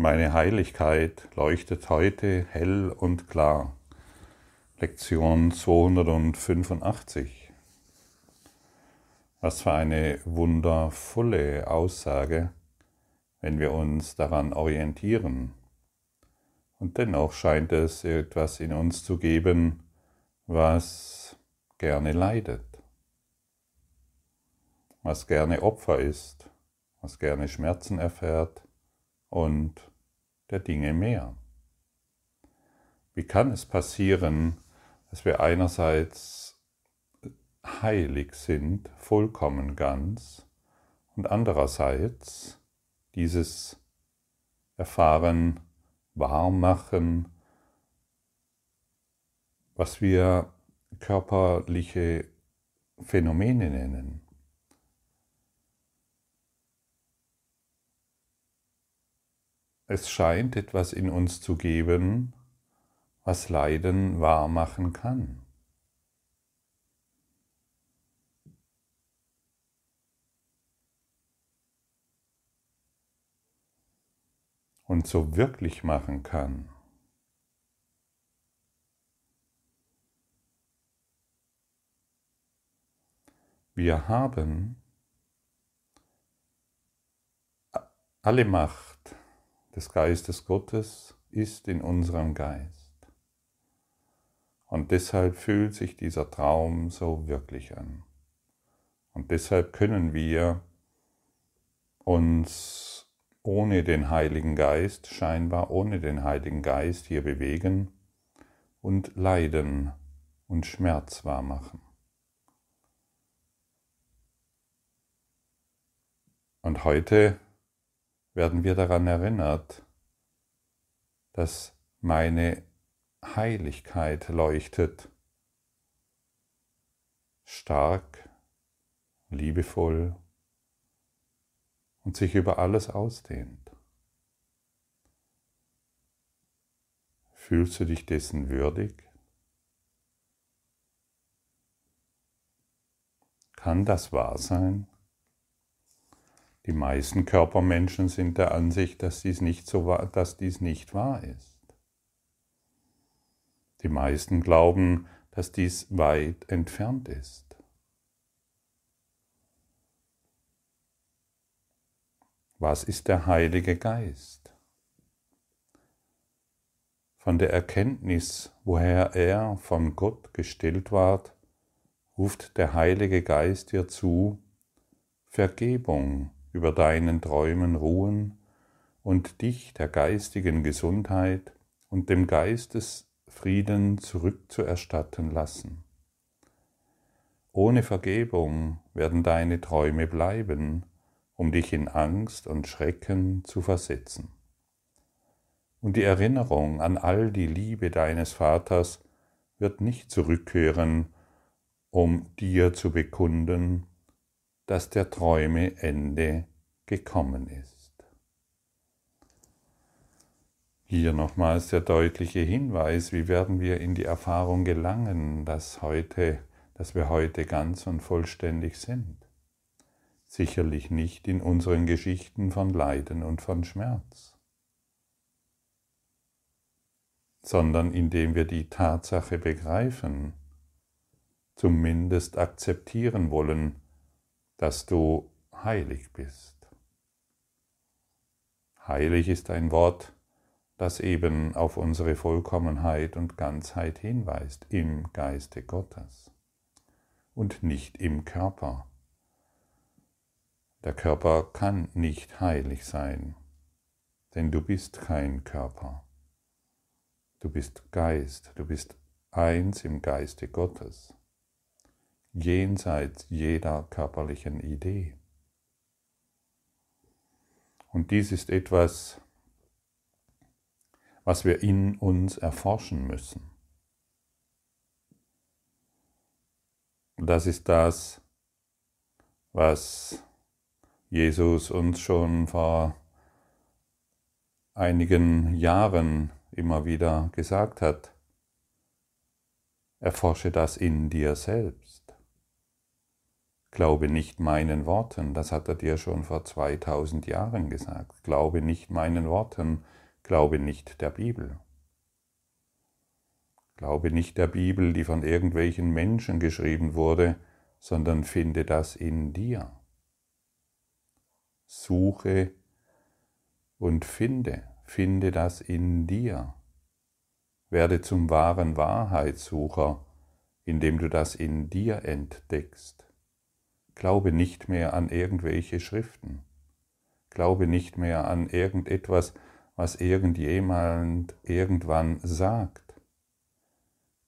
Meine Heiligkeit leuchtet heute hell und klar. Lektion 285. Was für eine wundervolle Aussage, wenn wir uns daran orientieren. Und dennoch scheint es etwas in uns zu geben, was gerne leidet, was gerne Opfer ist, was gerne Schmerzen erfährt und der Dinge mehr. Wie kann es passieren, dass wir einerseits heilig sind, vollkommen ganz, und andererseits dieses Erfahren warm machen, was wir körperliche Phänomene nennen. Es scheint etwas in uns zu geben, was Leiden wahr machen kann. Und so wirklich machen kann. Wir haben alle Macht des Geistes Gottes ist in unserem Geist. Und deshalb fühlt sich dieser Traum so wirklich an. Und deshalb können wir uns ohne den Heiligen Geist, scheinbar ohne den Heiligen Geist hier bewegen und Leiden und Schmerz wahrmachen. Und heute werden wir daran erinnert, dass meine Heiligkeit leuchtet, stark, liebevoll und sich über alles ausdehnt. Fühlst du dich dessen würdig? Kann das wahr sein? Die meisten Körpermenschen sind der Ansicht, dass dies nicht, so dass dies nicht wahr ist. Die meisten glauben, dass dies weit entfernt ist. Was ist der Heilige Geist? Von der Erkenntnis, woher er von Gott gestillt ward, ruft der Heilige Geist dir zu, Vergebung über deinen Träumen ruhen und dich der geistigen Gesundheit und dem Geistesfrieden zurückzuerstatten lassen. Ohne Vergebung werden deine Träume bleiben, um dich in Angst und Schrecken zu versetzen. Und die Erinnerung an all die Liebe deines Vaters wird nicht zurückkehren, um dir zu bekunden, dass der Träume Ende gekommen ist. Hier nochmals der deutliche Hinweis, wie werden wir in die Erfahrung gelangen, dass, heute, dass wir heute ganz und vollständig sind. Sicherlich nicht in unseren Geschichten von Leiden und von Schmerz, sondern indem wir die Tatsache begreifen, zumindest akzeptieren wollen, dass du heilig bist. Heilig ist ein Wort, das eben auf unsere Vollkommenheit und Ganzheit hinweist im Geiste Gottes und nicht im Körper. Der Körper kann nicht heilig sein, denn du bist kein Körper. Du bist Geist, du bist eins im Geiste Gottes jenseits jeder körperlichen Idee. Und dies ist etwas, was wir in uns erforschen müssen. das ist das, was Jesus uns schon vor einigen Jahren immer wieder gesagt hat. Erforsche das in dir selbst. Glaube nicht meinen Worten, das hat er dir schon vor 2000 Jahren gesagt. Glaube nicht meinen Worten, glaube nicht der Bibel. Glaube nicht der Bibel, die von irgendwelchen Menschen geschrieben wurde, sondern finde das in dir. Suche und finde, finde das in dir. Werde zum wahren Wahrheitssucher, indem du das in dir entdeckst. Glaube nicht mehr an irgendwelche Schriften. Glaube nicht mehr an irgendetwas, was irgendjemand irgendwann sagt.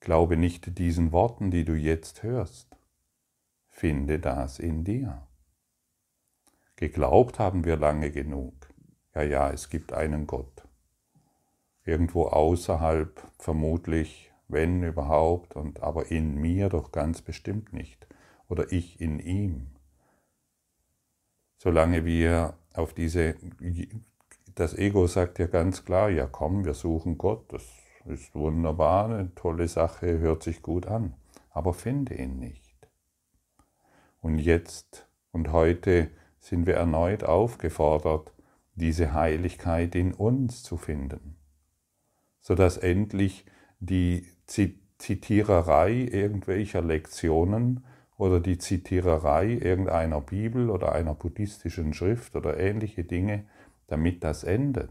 Glaube nicht diesen Worten, die du jetzt hörst. Finde das in dir. Geglaubt haben wir lange genug. Ja, ja, es gibt einen Gott. Irgendwo außerhalb vermutlich, wenn überhaupt, und aber in mir doch ganz bestimmt nicht. Oder ich in ihm. Solange wir auf diese, das Ego sagt ja ganz klar, ja komm, wir suchen Gott, das ist wunderbar, eine tolle Sache, hört sich gut an, aber finde ihn nicht. Und jetzt und heute sind wir erneut aufgefordert, diese Heiligkeit in uns zu finden, sodass endlich die Zitiererei irgendwelcher Lektionen oder die Zitiererei irgendeiner Bibel oder einer buddhistischen Schrift oder ähnliche Dinge, damit das endet.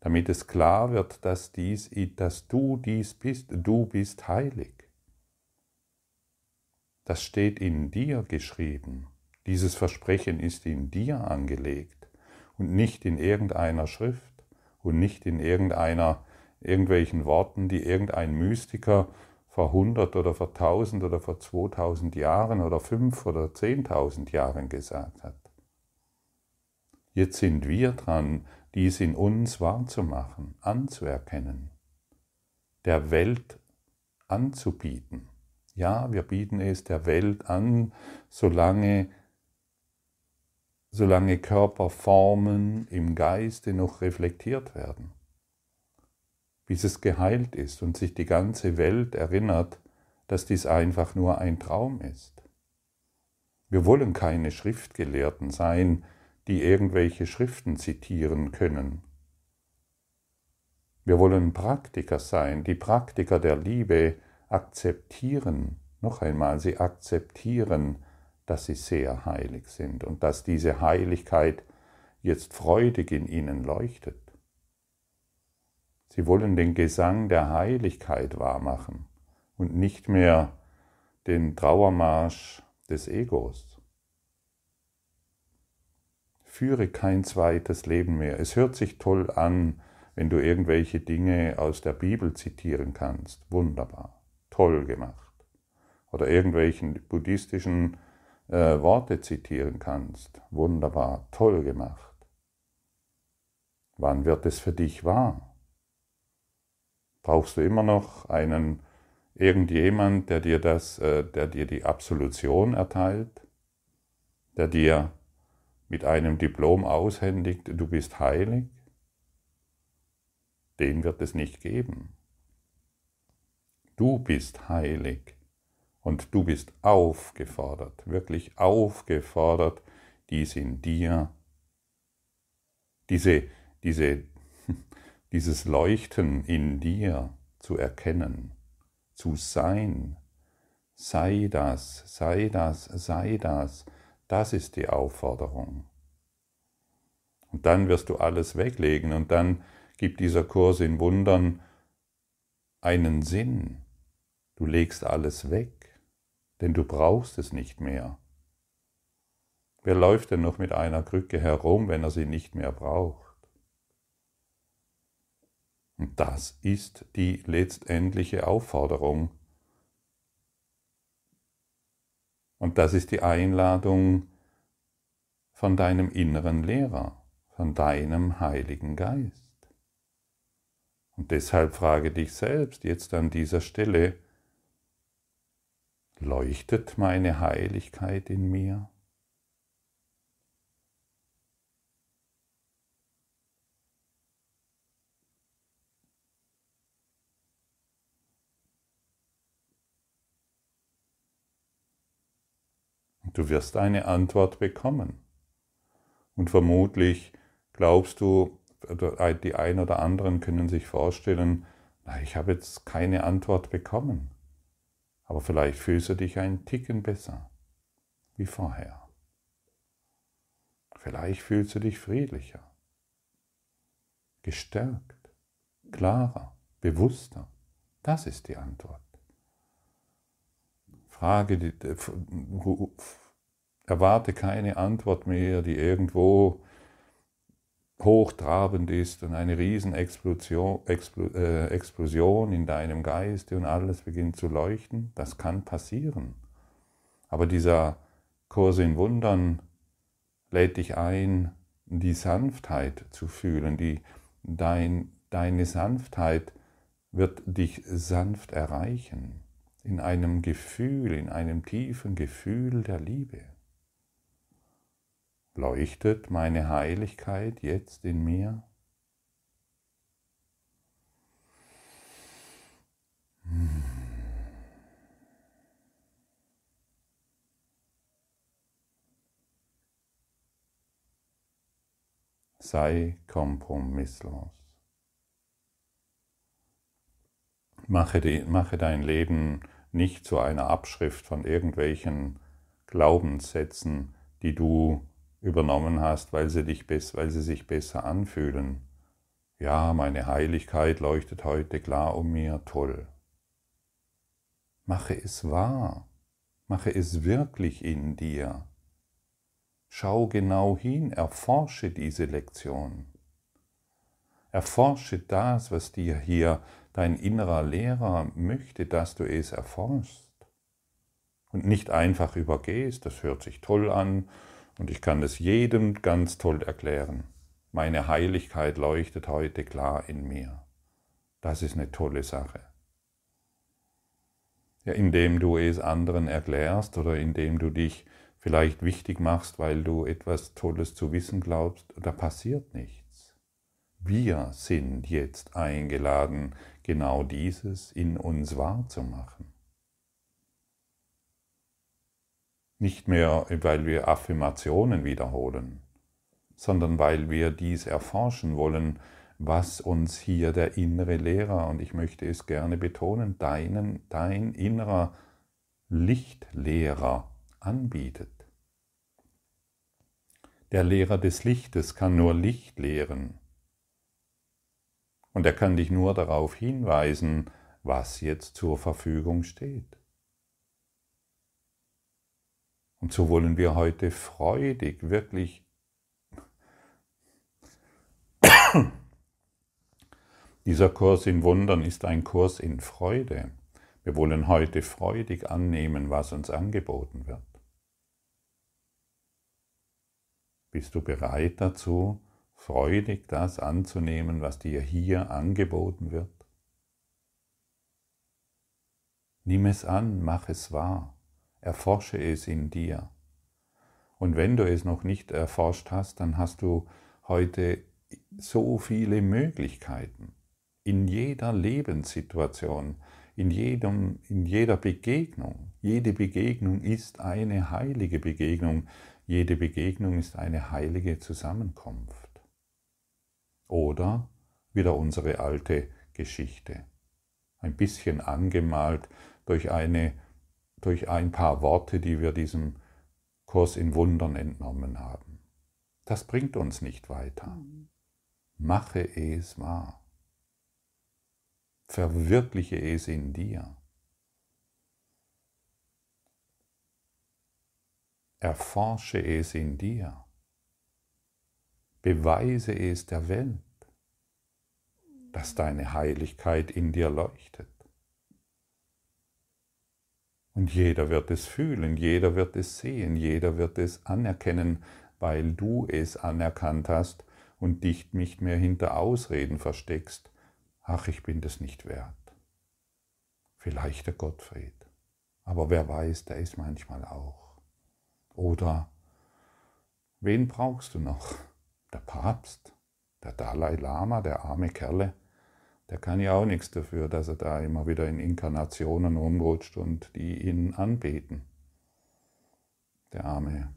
Damit es klar wird, dass, dies, dass du dies bist, du bist heilig. Das steht in dir geschrieben. Dieses Versprechen ist in dir angelegt und nicht in irgendeiner Schrift und nicht in irgendeiner, irgendwelchen Worten, die irgendein Mystiker vor 100 oder vor 1000 oder vor 2000 Jahren oder 5 oder 10.000 Jahren gesagt hat. Jetzt sind wir dran, dies in uns wahrzumachen, anzuerkennen, der Welt anzubieten. Ja, wir bieten es der Welt an, solange solange Körperformen im Geiste noch reflektiert werden, bis es geheilt ist und sich die ganze Welt erinnert, dass dies einfach nur ein Traum ist. Wir wollen keine Schriftgelehrten sein, die irgendwelche Schriften zitieren können. Wir wollen Praktiker sein, die Praktiker der Liebe akzeptieren, noch einmal, sie akzeptieren, dass sie sehr heilig sind und dass diese Heiligkeit jetzt freudig in ihnen leuchtet. Sie wollen den Gesang der Heiligkeit wahrmachen und nicht mehr den Trauermarsch des Egos. Führe kein zweites Leben mehr. Es hört sich toll an, wenn du irgendwelche Dinge aus der Bibel zitieren kannst. Wunderbar, toll gemacht. Oder irgendwelchen buddhistischen äh, Worte zitieren kannst. Wunderbar, toll gemacht. Wann wird es für dich wahr? Brauchst du immer noch einen irgendjemand, der dir das, äh, der dir die Absolution erteilt, der dir mit einem Diplom aushändigt, du bist heilig? Den wird es nicht geben. Du bist heilig. Und du bist aufgefordert, wirklich aufgefordert, dies in dir, diese, diese, dieses Leuchten in dir zu erkennen, zu sein. Sei das, sei das, sei das. Das ist die Aufforderung. Und dann wirst du alles weglegen und dann gibt dieser Kurs in Wundern einen Sinn. Du legst alles weg denn du brauchst es nicht mehr. Wer läuft denn noch mit einer Krücke herum, wenn er sie nicht mehr braucht? Und das ist die letztendliche Aufforderung. Und das ist die Einladung von deinem inneren Lehrer, von deinem Heiligen Geist. Und deshalb frage dich selbst jetzt an dieser Stelle, Leuchtet meine Heiligkeit in mir? Du wirst eine Antwort bekommen. Und vermutlich glaubst du, die einen oder anderen können sich vorstellen, ich habe jetzt keine Antwort bekommen. Aber vielleicht fühlst du dich ein Ticken besser wie vorher. Vielleicht fühlst du dich friedlicher, gestärkt, klarer, bewusster. Das ist die Antwort. Frage, die, erwarte keine Antwort mehr, die irgendwo hochtrabend ist und eine Riesenexplosion äh, Explosion in deinem Geiste und alles beginnt zu leuchten. Das kann passieren. Aber dieser Kurs in Wundern lädt dich ein, die Sanftheit zu fühlen. Die, dein, deine Sanftheit wird dich sanft erreichen, in einem Gefühl, in einem tiefen Gefühl der Liebe. Leuchtet meine Heiligkeit jetzt in mir? Hm. sei kompromisslos. Mache, die, mache dein Leben nicht zu einer Abschrift von irgendwelchen Glaubenssätzen, die du übernommen hast, weil sie, dich, weil sie sich besser anfühlen. Ja, meine Heiligkeit leuchtet heute klar um mir, toll. Mache es wahr, mache es wirklich in dir. Schau genau hin, erforsche diese Lektion. Erforsche das, was dir hier dein innerer Lehrer möchte, dass du es erforschst. Und nicht einfach übergehst, das hört sich toll an und ich kann es jedem ganz toll erklären. Meine Heiligkeit leuchtet heute klar in mir. Das ist eine tolle Sache. Ja, indem du es anderen erklärst oder indem du dich vielleicht wichtig machst, weil du etwas Tolles zu wissen glaubst, da passiert nichts. Wir sind jetzt eingeladen, genau dieses in uns wahrzumachen. Nicht mehr, weil wir Affirmationen wiederholen, sondern weil wir dies erforschen wollen, was uns hier der innere Lehrer, und ich möchte es gerne betonen, deinen, dein innerer Lichtlehrer anbietet. Der Lehrer des Lichtes kann nur Licht lehren. Und er kann dich nur darauf hinweisen, was jetzt zur Verfügung steht. Und so wollen wir heute freudig, wirklich Dieser Kurs in Wundern ist ein Kurs in Freude. Wir wollen heute freudig annehmen, was uns angeboten wird. Bist du bereit dazu, freudig das anzunehmen, was dir hier angeboten wird? Nimm es an, mach es wahr, erforsche es in dir. Und wenn du es noch nicht erforscht hast, dann hast du heute so viele Möglichkeiten. In jeder Lebenssituation, in, jedem, in jeder Begegnung. Jede Begegnung ist eine heilige Begegnung, jede Begegnung ist eine heilige Zusammenkunft. Oder wieder unsere alte Geschichte, ein bisschen angemalt durch, eine, durch ein paar Worte, die wir diesem Kurs in Wundern entnommen haben. Das bringt uns nicht weiter. Mache es wahr. Verwirkliche es in dir. Erforsche es in dir. Beweise es der Welt, dass deine Heiligkeit in dir leuchtet. Und jeder wird es fühlen, jeder wird es sehen, jeder wird es anerkennen, weil du es anerkannt hast und dich nicht mehr hinter Ausreden versteckst. Ach, ich bin das nicht wert. Vielleicht der Gottfried. Aber wer weiß, der ist manchmal auch. Oder wen brauchst du noch? Der Papst? Der Dalai Lama, der arme Kerle? Der kann ja auch nichts dafür, dass er da immer wieder in Inkarnationen rumrutscht und die ihn anbeten. der Arme.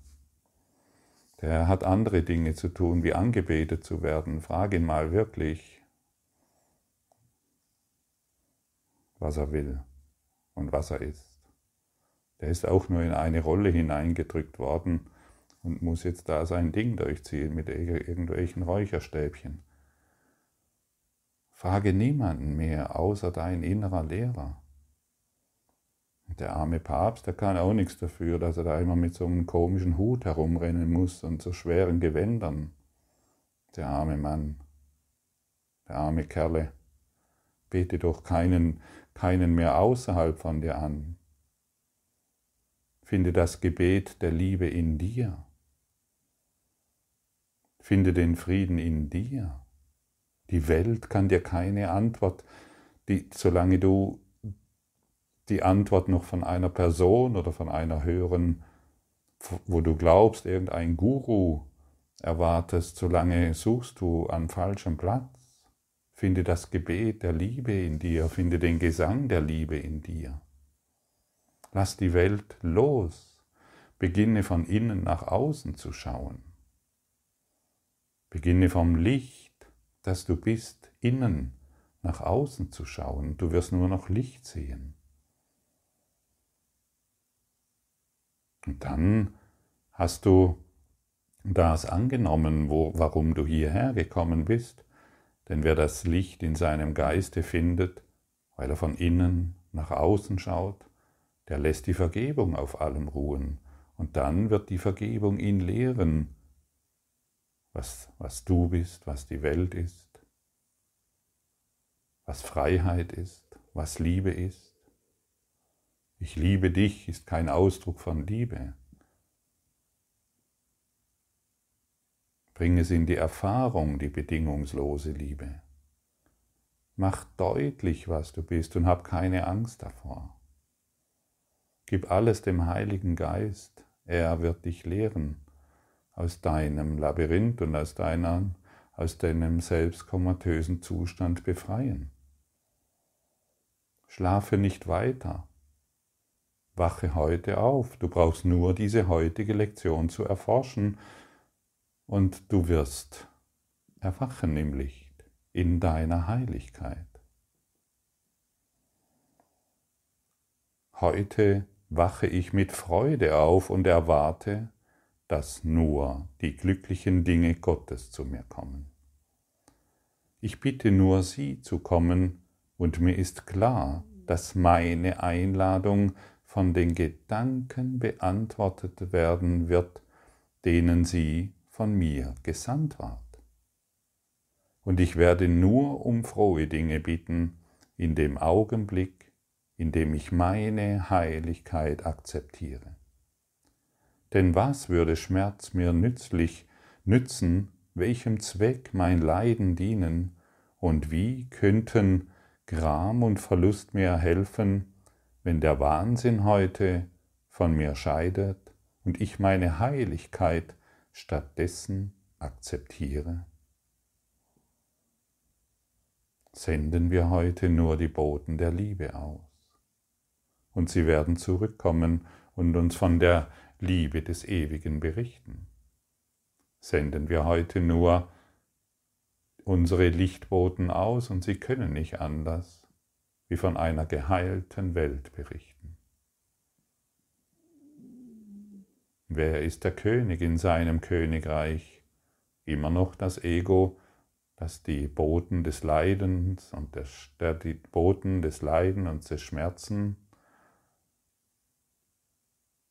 Der hat andere Dinge zu tun, wie angebetet zu werden. Frag ihn mal wirklich, was er will und was er ist. Der ist auch nur in eine Rolle hineingedrückt worden und muss jetzt da sein Ding durchziehen mit irgendwelchen Räucherstäbchen. Frage niemanden mehr außer dein innerer Lehrer. Der arme Papst, der kann auch nichts dafür, dass er da immer mit so einem komischen Hut herumrennen muss und so schweren Gewändern. Der arme Mann, der arme Kerle, bete doch keinen, keinen mehr außerhalb von dir an. Finde das Gebet der Liebe in dir. Finde den Frieden in dir. Die Welt kann dir keine Antwort, die, solange du die Antwort noch von einer Person oder von einer höheren, wo du glaubst, irgendein Guru erwartest, solange suchst du an falschem Platz. Finde das Gebet der Liebe in dir, finde den Gesang der Liebe in dir. Lass die Welt los, beginne von innen nach außen zu schauen. Beginne vom Licht, das du bist, innen nach außen zu schauen. Du wirst nur noch Licht sehen. Und dann hast du das angenommen, wo, warum du hierher gekommen bist. Denn wer das Licht in seinem Geiste findet, weil er von innen nach außen schaut, der lässt die Vergebung auf allem ruhen. Und dann wird die Vergebung ihn lehren, was, was du bist, was die Welt ist, was Freiheit ist, was Liebe ist. Ich liebe dich ist kein Ausdruck von Liebe. Bring es in die Erfahrung, die bedingungslose Liebe. Mach deutlich, was du bist und hab keine Angst davor. Gib alles dem Heiligen Geist, er wird dich lehren aus deinem Labyrinth und aus, deiner, aus deinem selbstkomatösen Zustand befreien. Schlafe nicht weiter. Wache heute auf. Du brauchst nur diese heutige Lektion zu erforschen und du wirst erwachen im Licht, in deiner Heiligkeit. Heute wache ich mit Freude auf und erwarte, dass nur die glücklichen Dinge Gottes zu mir kommen. Ich bitte nur Sie zu kommen, und mir ist klar, dass meine Einladung von den Gedanken beantwortet werden wird, denen sie von mir gesandt ward. Und ich werde nur um frohe Dinge bitten, in dem Augenblick, in dem ich meine Heiligkeit akzeptiere. Denn was würde Schmerz mir nützlich nützen, welchem Zweck mein Leiden dienen, und wie könnten Gram und Verlust mir helfen, wenn der Wahnsinn heute von mir scheidet und ich meine Heiligkeit stattdessen akzeptiere? Senden wir heute nur die Boten der Liebe aus. Und sie werden zurückkommen und uns von der Liebe des Ewigen berichten. Senden wir heute nur unsere Lichtboten aus und sie können nicht anders, wie von einer geheilten Welt berichten. Wer ist der König in seinem Königreich? Immer noch das Ego, das die Boten des Leidens und der die Boten des Leiden und des Schmerzen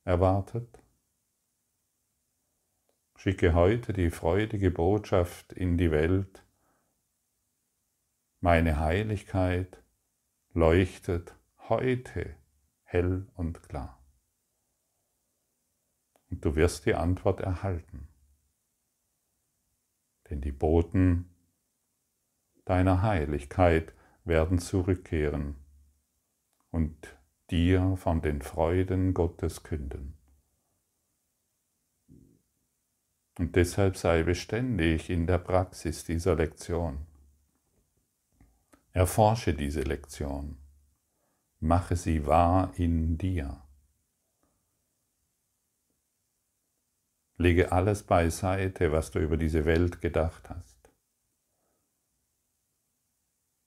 erwartet? Schicke heute die freudige Botschaft in die Welt. Meine Heiligkeit leuchtet heute hell und klar. Und du wirst die Antwort erhalten. Denn die Boten deiner Heiligkeit werden zurückkehren und dir von den Freuden Gottes künden. Und deshalb sei beständig in der Praxis dieser Lektion. Erforsche diese Lektion. Mache sie wahr in dir. Lege alles beiseite, was du über diese Welt gedacht hast.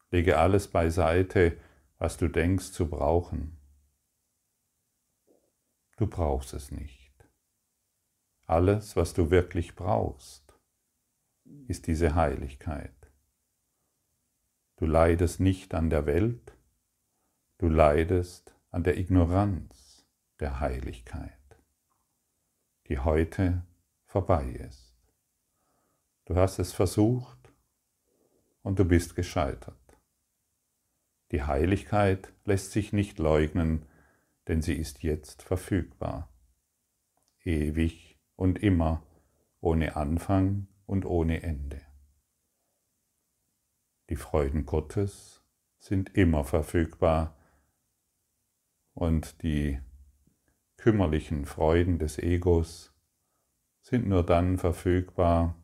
Lege alles beiseite, was du denkst zu brauchen. Du brauchst es nicht. Alles, was du wirklich brauchst, ist diese Heiligkeit. Du leidest nicht an der Welt, du leidest an der Ignoranz der Heiligkeit die heute vorbei ist. Du hast es versucht und du bist gescheitert. Die Heiligkeit lässt sich nicht leugnen, denn sie ist jetzt verfügbar. Ewig und immer, ohne Anfang und ohne Ende. Die Freuden Gottes sind immer verfügbar und die kümmerlichen Freuden des Egos sind nur dann verfügbar,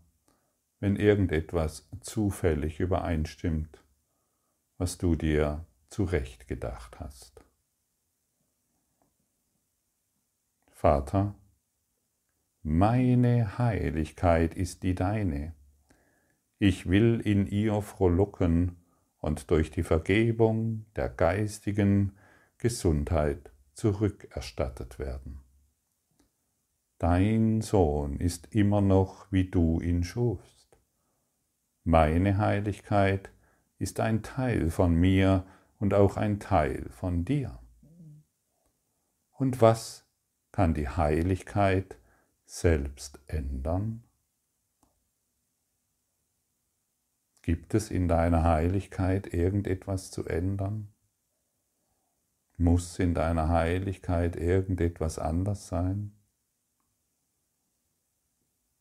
wenn irgendetwas zufällig übereinstimmt, was du dir zurecht gedacht hast. Vater, meine Heiligkeit ist die deine. Ich will in ihr frohlocken und durch die Vergebung der geistigen Gesundheit zurückerstattet werden. Dein Sohn ist immer noch, wie du ihn schufst. Meine Heiligkeit ist ein Teil von mir und auch ein Teil von dir. Und was kann die Heiligkeit selbst ändern? Gibt es in deiner Heiligkeit irgendetwas zu ändern? Muss in deiner Heiligkeit irgendetwas anders sein?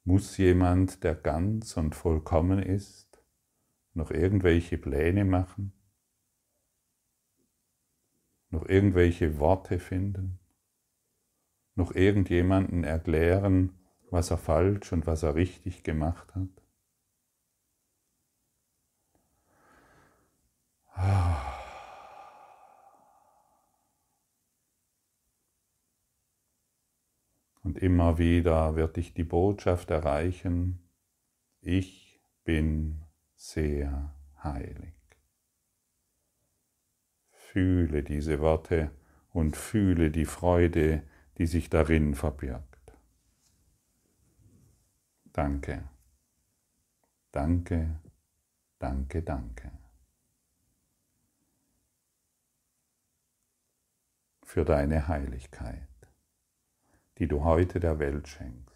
Muss jemand, der ganz und vollkommen ist, noch irgendwelche Pläne machen? Noch irgendwelche Worte finden? Noch irgendjemanden erklären, was er falsch und was er richtig gemacht hat? Ah. Und immer wieder wird dich die Botschaft erreichen, ich bin sehr heilig. Fühle diese Worte und fühle die Freude, die sich darin verbirgt. Danke, danke, danke, danke. Für deine Heiligkeit die du heute der Welt schenkst.